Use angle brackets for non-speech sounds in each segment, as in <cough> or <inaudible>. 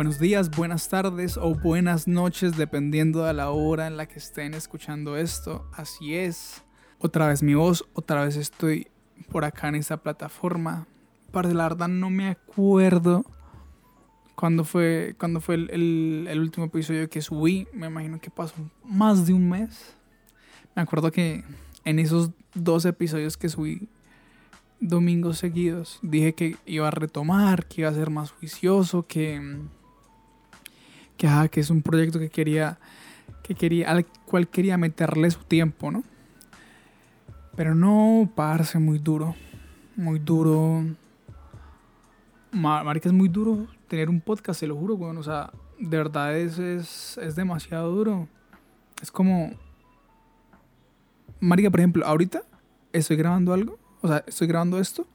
Buenos días, buenas tardes o buenas noches, dependiendo de la hora en la que estén escuchando esto. Así es. Otra vez mi voz, otra vez estoy por acá en esta plataforma. Para la verdad no me acuerdo cuándo fue, cuando fue el, el último episodio que subí. Me imagino que pasó más de un mes. Me acuerdo que en esos dos episodios que subí domingos seguidos. Dije que iba a retomar, que iba a ser más juicioso, que, que, es un proyecto que quería, que quería, al cual quería meterle su tiempo, ¿no? Pero no, parse muy duro, muy duro. Marica, es muy duro tener un podcast, se lo juro, bueno, o sea, de verdad es, es, es demasiado duro. Es como... Marica, por ejemplo, ahorita estoy grabando algo o sea, estoy grabando esto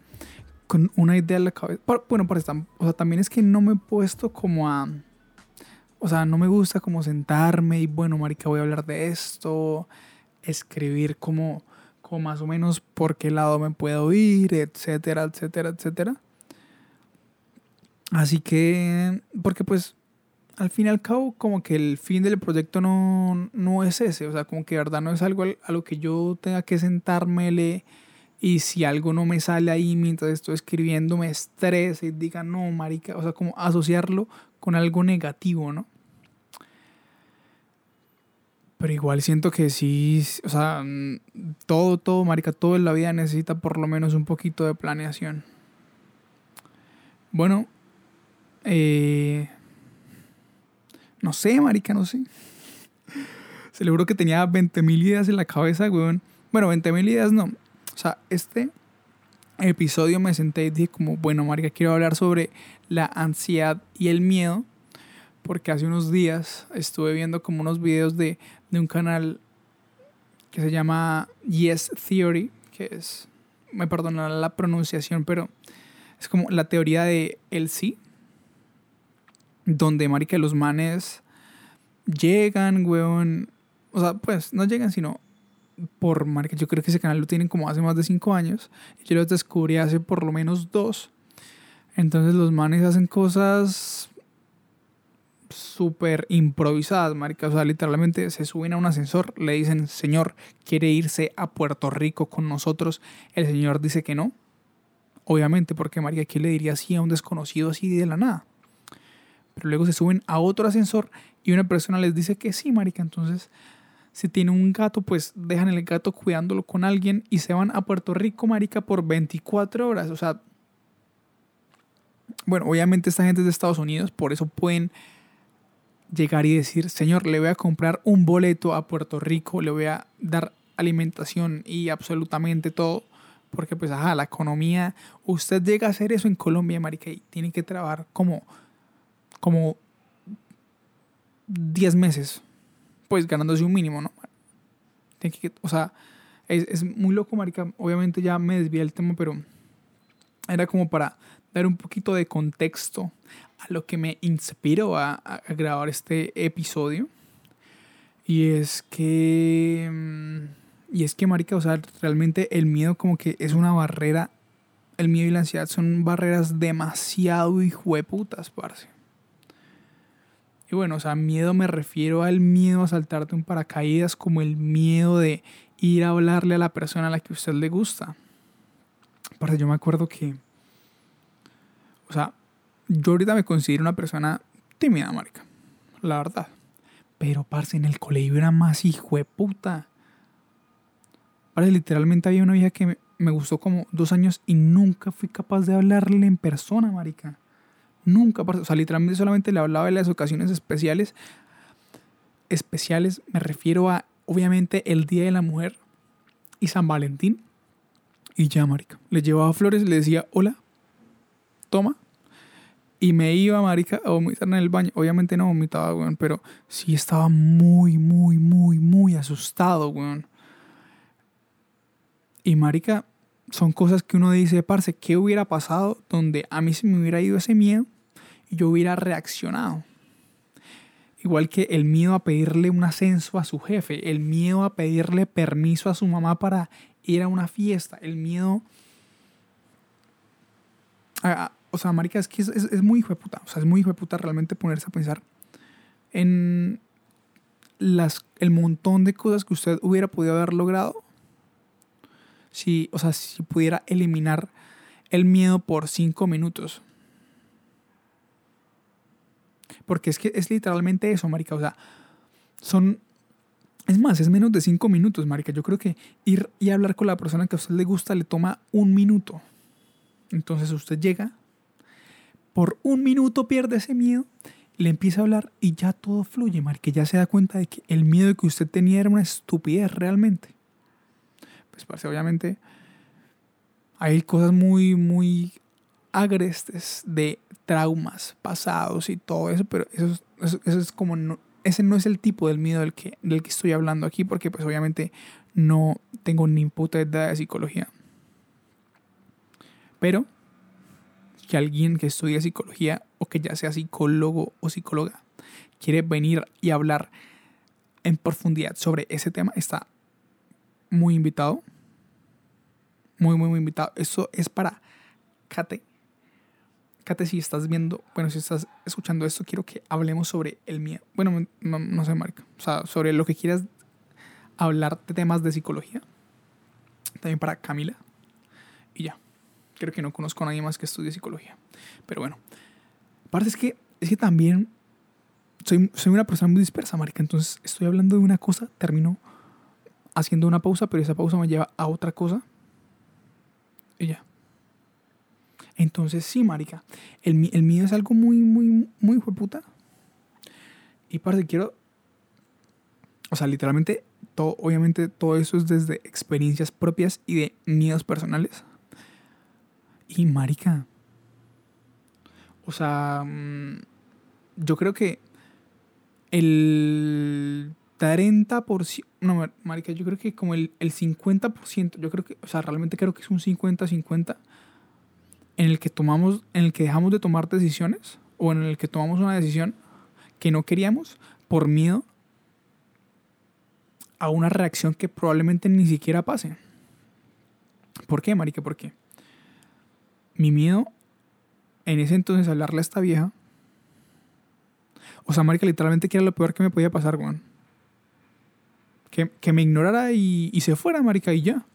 con una idea en la cabeza. Bueno, por estar, o sea, también es que no me he puesto como a, o sea, no me gusta como sentarme y bueno, marica, voy a hablar de esto, escribir como, como más o menos por qué lado me puedo ir, etcétera, etcétera, etcétera. Así que, porque pues al fin y al cabo, como que el fin del proyecto no, no es ese, o sea, como que de verdad no es algo a lo que yo tenga que sentarme, le y si algo no me sale ahí mientras estoy escribiendo, me estresa y diga, no, marica, o sea, como asociarlo con algo negativo, ¿no? Pero igual siento que sí, o sea, todo, todo, marica, todo en la vida necesita por lo menos un poquito de planeación. Bueno, eh, no sé, marica, no sé. <laughs> Seguro que tenía 20.000 ideas en la cabeza, weón. Bueno, 20.000 ideas no. O sea, este episodio me senté y dije como, bueno, Marica, quiero hablar sobre la ansiedad y el miedo. Porque hace unos días estuve viendo como unos videos de, de un canal que se llama Yes Theory, que es, me perdonará la pronunciación, pero es como la teoría de el sí, donde, marica, los manes llegan, weón, o sea, pues no llegan, sino por marca. Yo creo que ese canal lo tienen como hace más de 5 años. Yo lo descubrí hace por lo menos 2. Entonces los manes hacen cosas súper improvisadas, marica. O sea, literalmente se suben a un ascensor, le dicen, señor, ¿quiere irse a Puerto Rico con nosotros? El señor dice que no. Obviamente, porque marica, ¿quién le diría así a un desconocido así de la nada? Pero luego se suben a otro ascensor y una persona les dice que sí, marica. Entonces si tiene un gato, pues dejan el gato cuidándolo con alguien y se van a Puerto Rico, marica, por 24 horas. O sea, bueno, obviamente esta gente es de Estados Unidos, por eso pueden llegar y decir, señor, le voy a comprar un boleto a Puerto Rico, le voy a dar alimentación y absolutamente todo. Porque pues, ajá, la economía, usted llega a hacer eso en Colombia, marica, y tiene que trabajar como, como 10 meses pues ganándose un mínimo, ¿no? que, o sea, es, es, muy loco, marica. Obviamente ya me desvié el tema, pero era como para dar un poquito de contexto a lo que me inspiró a, a grabar este episodio. Y es que... Y es que, marica, o sea, realmente el miedo como que es una barrera. El miedo y la ansiedad son barreras demasiado hijueputas, parce. Y bueno, o sea, miedo me refiero al miedo a saltarte un paracaídas como el miedo de ir a hablarle a la persona a la que usted le gusta. Parce, yo me acuerdo que, o sea, yo ahorita me considero una persona tímida, marica, la verdad. Pero, parce, en el colegio era más hijo de puta. Parce, literalmente había una vieja que me, gustó como dos años y nunca fui capaz de hablarle en persona, marica. Nunca, o sea, literalmente solamente le hablaba de las ocasiones especiales. Especiales, me refiero a, obviamente, el Día de la Mujer y San Valentín. Y ya, marica. Le llevaba flores, le decía, hola, toma. Y me iba, marica, a vomitar en el baño. Obviamente no vomitaba, weón, pero sí estaba muy, muy, muy, muy asustado, weón. Y marica, son cosas que uno dice, parce, ¿qué hubiera pasado donde a mí se me hubiera ido ese miedo yo hubiera reaccionado. Igual que el miedo a pedirle un ascenso a su jefe, el miedo a pedirle permiso a su mamá para ir a una fiesta, el miedo... o sea, marica, es que es, muy hijo de puta. O sea, es muy hijo de puta realmente ponerse a pensar en las, el montón de cosas que usted hubiera podido haber logrado si, o sea, si pudiera eliminar el miedo por cinco minutos. Porque es que es literalmente eso, marica. O sea, son... Es más, es menos de cinco minutos, marica. Yo creo que ir y hablar con la persona que a usted le gusta le toma un minuto. Entonces usted llega, por un minuto pierde ese miedo, le empieza a hablar y ya todo fluye, marica. Ya se da cuenta de que el miedo que usted tenía era una estupidez realmente. Pues parece, obviamente, hay cosas muy, muy agrestes de traumas pasados y todo eso, pero eso, es como ese no es el tipo del miedo del que, del que estoy hablando aquí, porque pues obviamente no tengo ni puta idea de psicología. Pero que alguien que estudie psicología o que ya sea psicólogo o psicóloga quiere venir y hablar en profundidad sobre ese tema, está muy invitado. Muy, muy, muy invitado. Eso es para Kate. Kate, si estás viendo, bueno, si estás escuchando esto, quiero que hablemos sobre el miedo. Bueno, no, no sé, Marca. O sea, sobre lo que quieras hablar de temas de psicología. También para Camila. Y ya. Creo que no conozco a nadie más que estudie psicología. Pero bueno. Aparte es que, es que también soy, soy una persona muy dispersa, marica. Entonces estoy hablando de una cosa, termino haciendo una pausa, pero esa pausa me lleva a otra cosa. Y ya. Entonces sí, marica. El, el miedo es algo muy, muy, muy puta. Y parte quiero... O sea, literalmente, todo, obviamente todo eso es desde experiencias propias y de miedos personales. Y marica. O sea, mm, yo creo que el 30%, no, marica, yo creo que como el, el 50%, yo creo que, o sea, realmente creo que es un 50-50 en el que tomamos, en el que dejamos de tomar decisiones o en el que tomamos una decisión que no queríamos por miedo a una reacción que probablemente ni siquiera pase. ¿Por qué, marica? ¿Por qué? Mi miedo en ese entonces hablarle a esta vieja. O sea, marica, literalmente que era lo peor que me podía pasar, Juan. Que, que, me ignorara y, y se fuera, marica, y ya.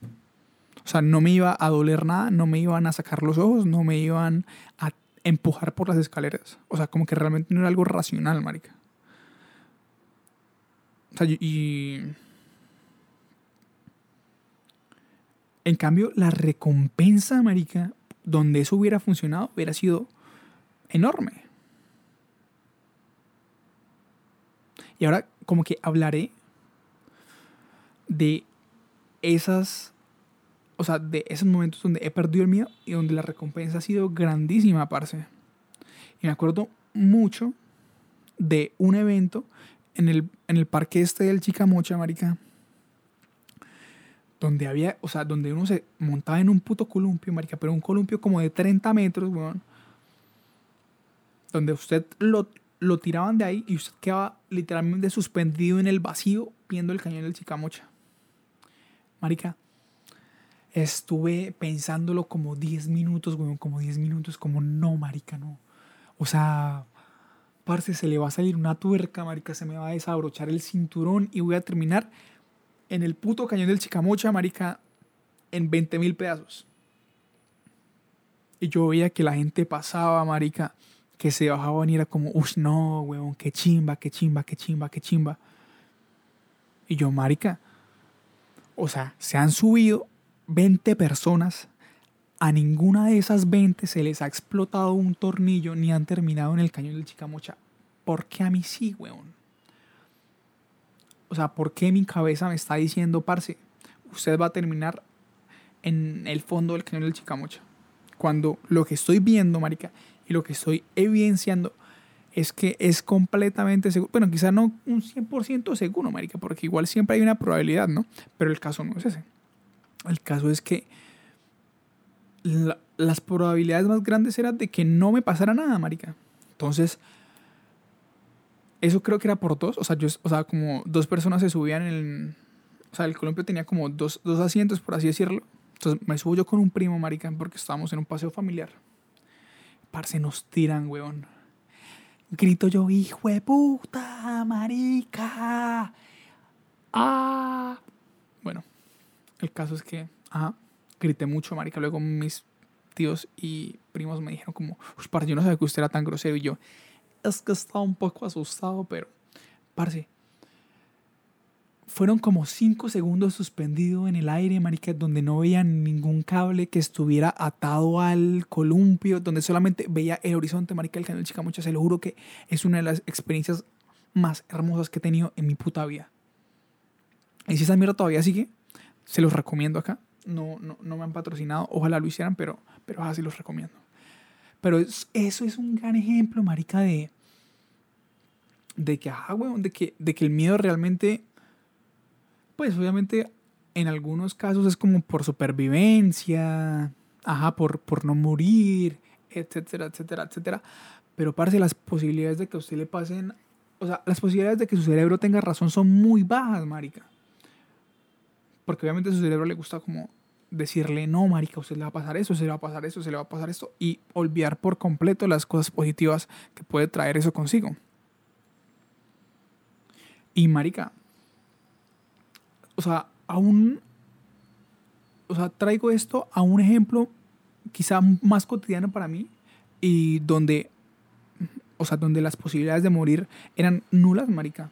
O sea, no me iba a doler nada, no me iban a sacar los ojos, no me iban a empujar por las escaleras. O sea, como que realmente no era algo racional, marica. O sea, y... En cambio, la recompensa, marica, donde eso hubiera funcionado, hubiera sido enorme. Y ahora como que hablaré de esas o sea, de esos momentos donde he perdido el miedo y donde la recompensa ha sido grandísima, parce. Y me acuerdo mucho de un evento en el, en el parque este del Chicamocha, marica. Donde había, o sea, donde uno se montaba en un puto columpio, marica, pero un columpio como de 30 metros, weón. Donde usted lo, lo tiraban de ahí y usted quedaba literalmente suspendido en el vacío viendo el cañón del Chicamocha. Marica, estuve pensándolo como 10 minutos, weón, como 10 minutos, como no, marica, no. O sea, parce, se le va a salir una tuerca, marica, se me va a desabrochar el cinturón y voy a terminar en el puto cañón del Chicamocha, marica, en 20 mil pedazos. Y yo veía que la gente pasaba, marica, que se bajaba y era como, uff, no, weón, qué chimba, qué chimba, qué chimba, qué chimba. Y yo, marica, o sea, se han subido 20 personas, a ninguna de esas 20 se les ha explotado un tornillo ni han terminado en el cañón del Chicamocha. ¿Por qué a mí sí, weón? O sea, ¿por qué mi cabeza me está diciendo, parce, usted va a terminar en el fondo del cañón del Chicamocha? Cuando lo que estoy viendo, marica, y lo que estoy evidenciando es que es completamente seguro. Bueno, quizá no un 100% seguro, marica, porque igual siempre hay una probabilidad, ¿no? Pero el caso no es ese. El caso es que las probabilidades más grandes eran de que no me pasara nada, marica. Entonces, eso creo que era por dos. O sea, yo, o sea, como dos personas se subían en el... O sea, el columpio tenía como dos, dos asientos, por así decirlo. Entonces me subo yo con un primo, marica, porque estábamos en un paseo familiar. parce, nos tiran, weón. Grito yo, hijo de puta, marica. Ah. Bueno, el caso es que, ajá, grité mucho, marica. Luego mis tíos y primos me dijeron como, parce, yo no sabía que usted era tan grosero. Y yo, es que estaba un poco asustado, pero, parce, fueron como cinco segundos suspendido en el aire, marica, donde no veía ningún cable que estuviera atado al columpio, donde solamente veía el horizonte, marica, el canal Chicamocha. Se lo juro que es una de las experiencias más hermosas que he tenido en mi puta vida. Y si esa mierda todavía sigue, se los recomiendo acá. No, no, no me han patrocinado, ojalá lo hicieran, pero, pero así los recomiendo. Pero eso es un gran ejemplo, marica, de, de que, ajá, weón, de que, de que el miedo realmente pues obviamente en algunos casos es como por supervivencia, ajá, por, por no morir, etcétera, etcétera, etcétera. Pero parece las posibilidades de que a usted le pasen, o sea, las posibilidades de que su cerebro tenga razón son muy bajas, marica. Porque obviamente a su cerebro le gusta como decirle, no, marica, usted le va a pasar eso, se le va a pasar eso, se le va a pasar esto, y olvidar por completo las cosas positivas que puede traer eso consigo. Y marica, o sea, aún, o sea, traigo esto a un ejemplo quizá más cotidiano para mí y donde, o sea, donde las posibilidades de morir eran nulas, marica.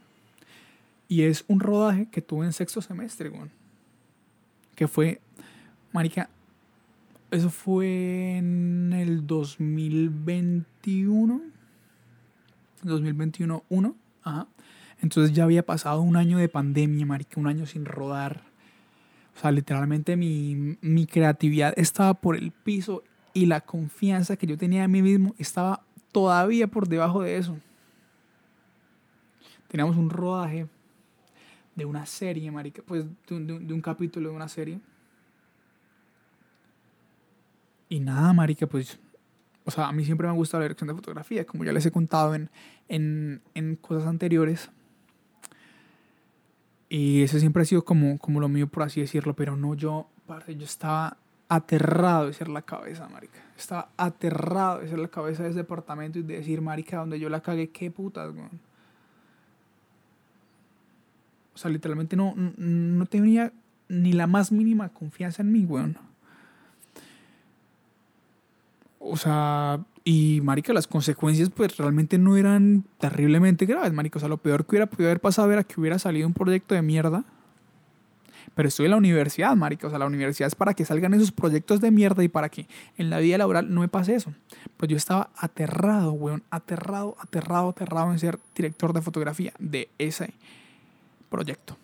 Y es un rodaje que tuve en sexto semestre, güey. Que fue, marica, eso fue en el 2021. 2021, 1. Ajá. Entonces ya había pasado un año de pandemia, marica, un año sin rodar. O sea, literalmente mi, mi creatividad estaba por el piso y la confianza que yo tenía en mí mismo estaba todavía por debajo de eso. Teníamos un rodaje de una serie, marica, pues de un, de un, capítulo de una serie. Y nada, marica, pues o sea, a mí siempre me ha gustado la dirección de fotografía, como ya les he contado en, en, en, cosas anteriores. Y eso siempre ha sido como, como lo mío, por así decirlo, pero no yo, yo estaba aterrado de ser la cabeza, marica. Estaba aterrado de ser la cabeza de ese departamento y de decir, marica, donde yo la cagué, qué putas, weón. O sea, literalmente no, no tenía ni la más mínima confianza en mí, weón. O sea, y, marica, las consecuencias pues realmente no eran terriblemente graves, marica. O sea, lo peor que hubiera podido haber pasado era que hubiera salido un proyecto de mierda. Pero estoy en la universidad, marica. O sea, la universidad es para que salgan esos proyectos de mierda y para que en la vida laboral no me pase eso. Pues yo estaba aterrado, weón. Aterrado, aterrado, aterrado en ser director de fotografía de ese proyecto.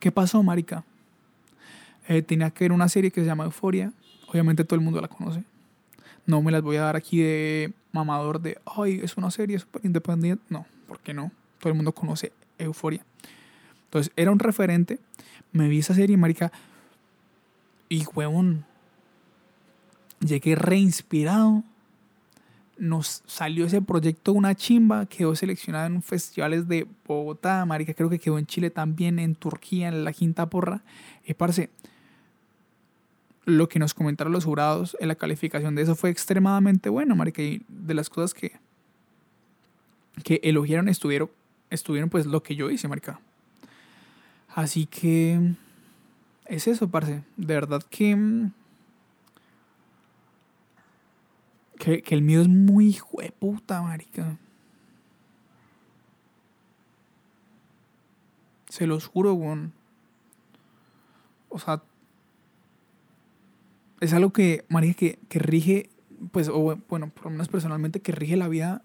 ¿Qué pasó, marica? Eh, que ver una serie que se llama Euforia. Obviamente todo el mundo la conoce. No me las voy a dar aquí de mamador de, ay, es una serie súper independiente. No, ¿por qué no? Todo el mundo conoce Euforia. Entonces, era un referente. Me vi esa serie, marica. Y, huevón, llegué reinspirado. Nos salió ese proyecto una chimba. Quedó seleccionado en festivales de Bogotá, marica. Creo que quedó en Chile también, en Turquía, en la Quinta Porra. Y, parce, lo que nos comentaron los jurados en la calificación de eso fue extremadamente bueno, marica. Y de las cosas que, que elogiaron estuvieron, estuvieron pues lo que yo hice, marica. Así que es eso, parce. De verdad que, que, el miedo es muy hijo de puta, marica. Se los juro, weón. O sea, es algo que, María, que, que rige, pues, o bueno, por lo menos personalmente, que rige la vida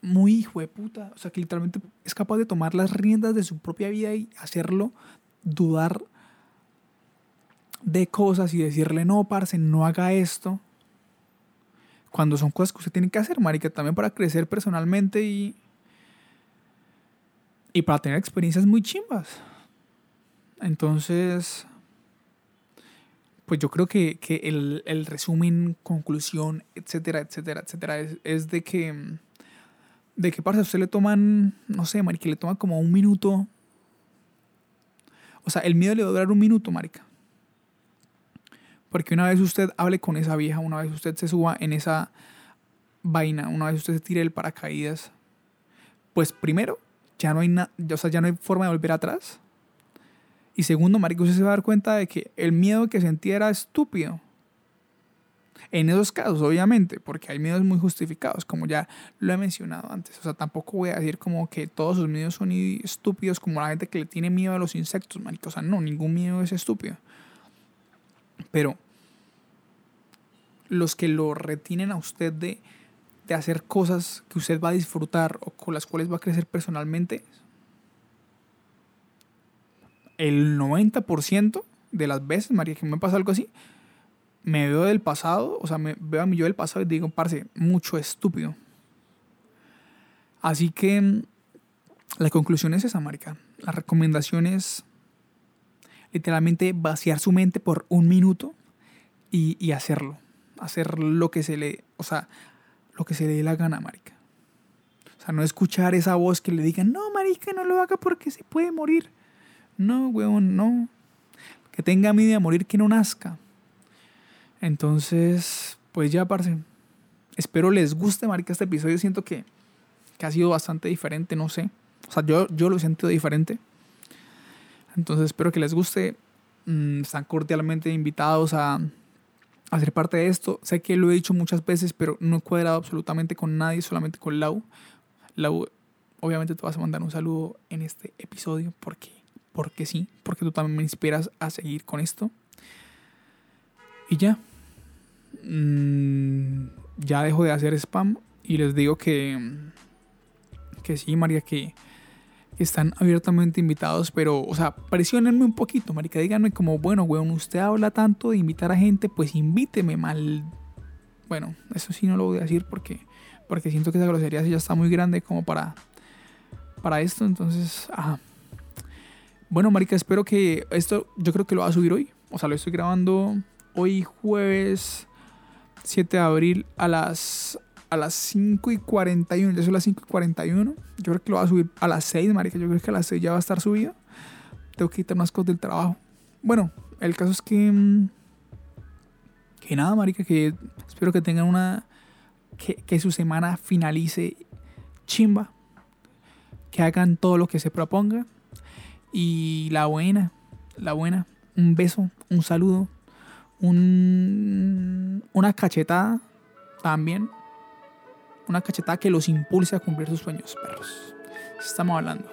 muy hijo de puta. O sea, que literalmente es capaz de tomar las riendas de su propia vida y hacerlo dudar de cosas y decirle, no, parce, no haga esto. Cuando son cosas que usted tiene que hacer, marica, también para crecer personalmente y, y para tener experiencias muy chimbas. Entonces, pues yo creo que, que el, el, resumen, conclusión, etcétera, etcétera, etcétera, es, es de que, de que, parce, a usted le toman, no sé, marica, le toma como un minuto. O sea, el miedo le va a durar un minuto, marica. Porque una vez usted hable con esa vieja, una vez usted se suba en esa vaina, una vez usted se tire el paracaídas, pues primero, ya no hay nada, o sea, ya no hay forma de volver atrás. Y segundo, marico, usted se va a dar cuenta de que el miedo que sentía era estúpido. En esos casos, obviamente, porque hay miedos muy justificados, como ya lo he mencionado antes. O sea, tampoco voy a decir como que todos sus miedos son estúpidos, como la gente que le tiene miedo a los insectos, marico. O sea, no, ningún miedo es estúpido. Pero los que lo retienen a usted de, de hacer cosas que usted va a disfrutar o con las cuales va a crecer personalmente, el 90% de las veces, María, que me pasa algo así, me veo del pasado, o sea, me veo a mí yo del pasado y digo, parce, mucho estúpido. Así que mm, la conclusión es esa, marica. La recomendación es literalmente vaciar su mente por un minuto y, hacerlo. Hacer lo que se le, o sea, lo que se le dé la gana, marica. O sea, no escuchar esa voz que le diga, no, marica, no lo haga porque se puede morir. No, weón, no. Que tenga miedo de morir, que no nazca. Entonces, pues ya, parce. Espero les guste, marica, este episodio. Siento que, que ha sido bastante diferente, no sé. O sea, yo, yo lo sentido diferente. Entonces, espero que les guste. Mm, están cordialmente invitados a, a ser parte de esto. Sé que lo he dicho muchas veces, pero no he cuadrado absolutamente con nadie, solamente con Lau. Lau, obviamente te vas a mandar un saludo en este episodio porque, porque sí, porque tú también me inspiras a seguir con esto. Y ya. Mm, ya dejo de hacer spam y les digo que, que sí, María, que, están abiertamente invitados, pero, o sea, presionenme un poquito, marica, díganme como, bueno, weón, usted habla tanto de invitar a gente, pues invíteme mal. Bueno, eso sí no lo voy a decir porque, porque siento que esa grosería ya está muy grande como para, para esto, entonces, ajá. Bueno, marica, espero que esto, yo creo que lo va a subir hoy, o sea, lo estoy grabando hoy jueves 7 de abril a las, a las 5 y 41. Ya son las 5 y 41. Yo creo que lo va a subir a las 6, marica. Yo creo que a las 6 ya va a estar subido. Tengo que quitar unas cosas del trabajo. Bueno, el caso es que... Mm, que nada, marica, que espero que tengan una... Que, que su semana finalice chimba. Que hagan todo lo que se proponga. Y la buena, la buena. Un beso, un saludo un, una cachetada también. Una cachetada que los impulse a cumplir sus sueños, perros. Estamos hablando.